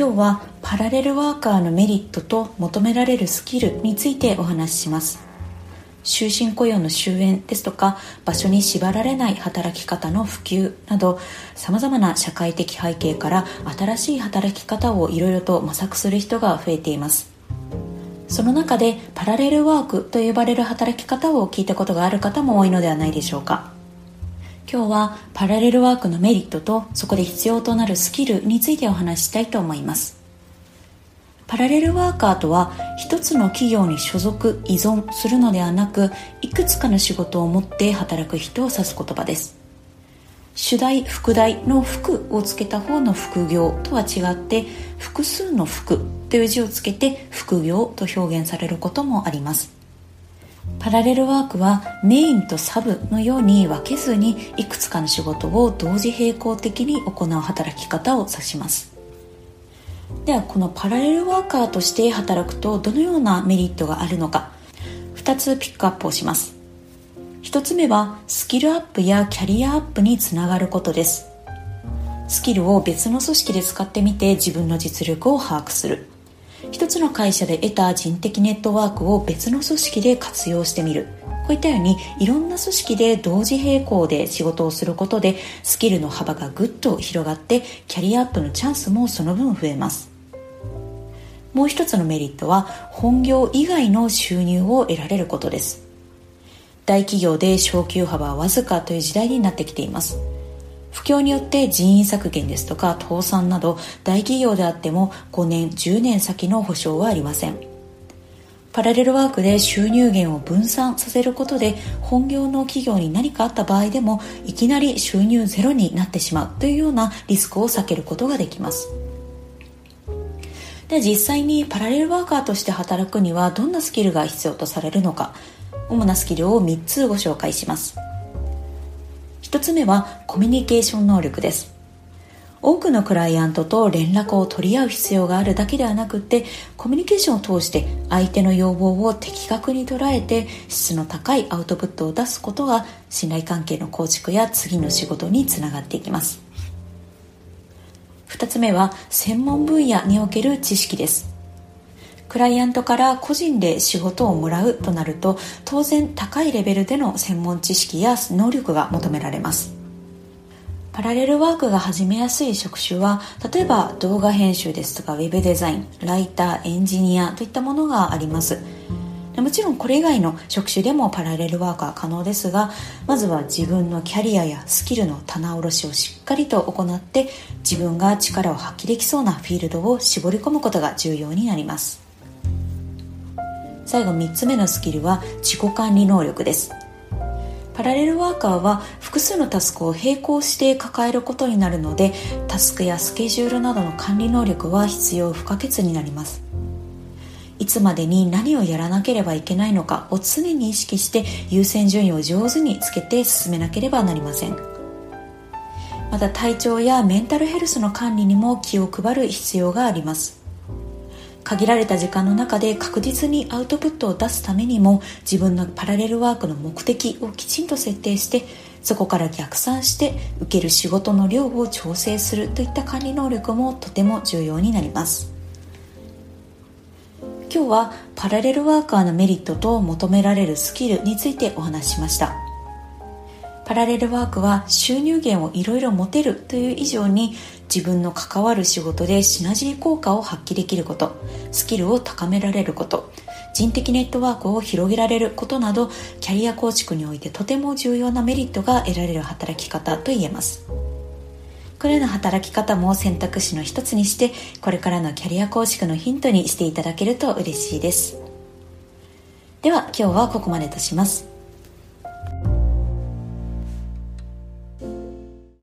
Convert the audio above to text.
今日はパラレルワーカーのメリットと求められるスキルについてお話しします。終身雇用の終焉ですとか場所に縛られない働き方の普及などさまざまな社会的背景から新しい働き方をいろいろと模索する人が増えています。その中でパラレルワークと呼ばれる働き方を聞いたことがある方も多いのではないでしょうか。今日はパラレルワークのメリットとそこで必要となるスキルについてお話ししたいと思います。パラレルワーカーとは一つの企業に所属依存するのではなくいくつかの仕事を持って働く人を指す言葉です。主題副題の副をつけた方の副業とは違って複数の副という字をつけて副業と表現されることもあります。パラレルワークはメインとサブのように分けずにいくつかの仕事を同時並行的に行う働き方を指します。ではこのパラレルワーカーとして働くとどのようなメリットがあるのか。2つピックアップをします。1つ目はスキルアップやキャリアアップにつながることです。スキルを別の組織で使ってみて自分の実力を把握する。一つの会社で得た人的ネットワークを別の組織で活用してみる。こういったようにいろんな組織で同時並行で仕事をすることでスキルの幅がぐっと広がってキャリアアップのチャンスもその分増えます。もう一つのメリットは本業以外の収入を得られることです。大企業で昇給幅はわずかという時代になってきています。不況によって人員削減ですとか倒産など大企業であっても5年10年先の保証はありません。パラレルワークで収入源を分散させることで本業の企業に何かあった場合でもいきなり収入ゼロになってしまうというようなリスクを避けることができます。で実際にパラレルワーカーとして働くにはどんなスキルが必要とされるのか。主なスキルを3つご紹介します。1つ目はコミュニケーション能力です。多くのクライアントと連絡を取り合う必要があるだけではなくてコミュニケーションを通して相手の要望を的確に捉えて質の高いアウトプットを出すことが信頼関係の構築や次の仕事につながっていきます。2つ目は専門分野における知識です。クライアントから個人で仕事をもらうとなると当然高いレベルでの専門知識や能力が求められます。パラレルワークが始めやすい職種は例えば動画編集ですとかウェブデザインライターエンジニアといったものがあります。もちろんこれ以外の職種でもパラレルワークは可能ですがまずは自分のキャリアやスキルの棚卸しをしっかりと行って自分が力を発揮できそうなフィールドを絞り込むことが重要になります。最後3つ目のスキルは自己管理能力です。パラレルワーカーは複数のタスクを並行して抱えることになるのでタスクやスケジュールなどの管理能力は必要不可欠になります。いつまでに何をやらなければいけないのかを常に意識して優先順位を上手につけて進めなければなりません。また体調やメンタルヘルスの管理にも気を配る必要があります。限られた時間の中で確実にアウトプットを出すためにも自分のパラレルワークの目的をきちんと設定してそこから逆算して受ける仕事の量を調整するといった管理能力もとても重要になります。今日はパラレルワーカーのメリットと求められるスキルについてお話ししました。パラレルワークは収入源をいろいろ持てるという以上に自分の関わる仕事でシナジー効果を発揮できることスキルを高められること人的ネットワークを広げられることなどキャリア構築においてとても重要なメリットが得られる働き方と言えます。これらの働き方も選択肢の一つにしてこれからのキャリア構築のヒントにしていただけると嬉しいです。では今日はここまでとします。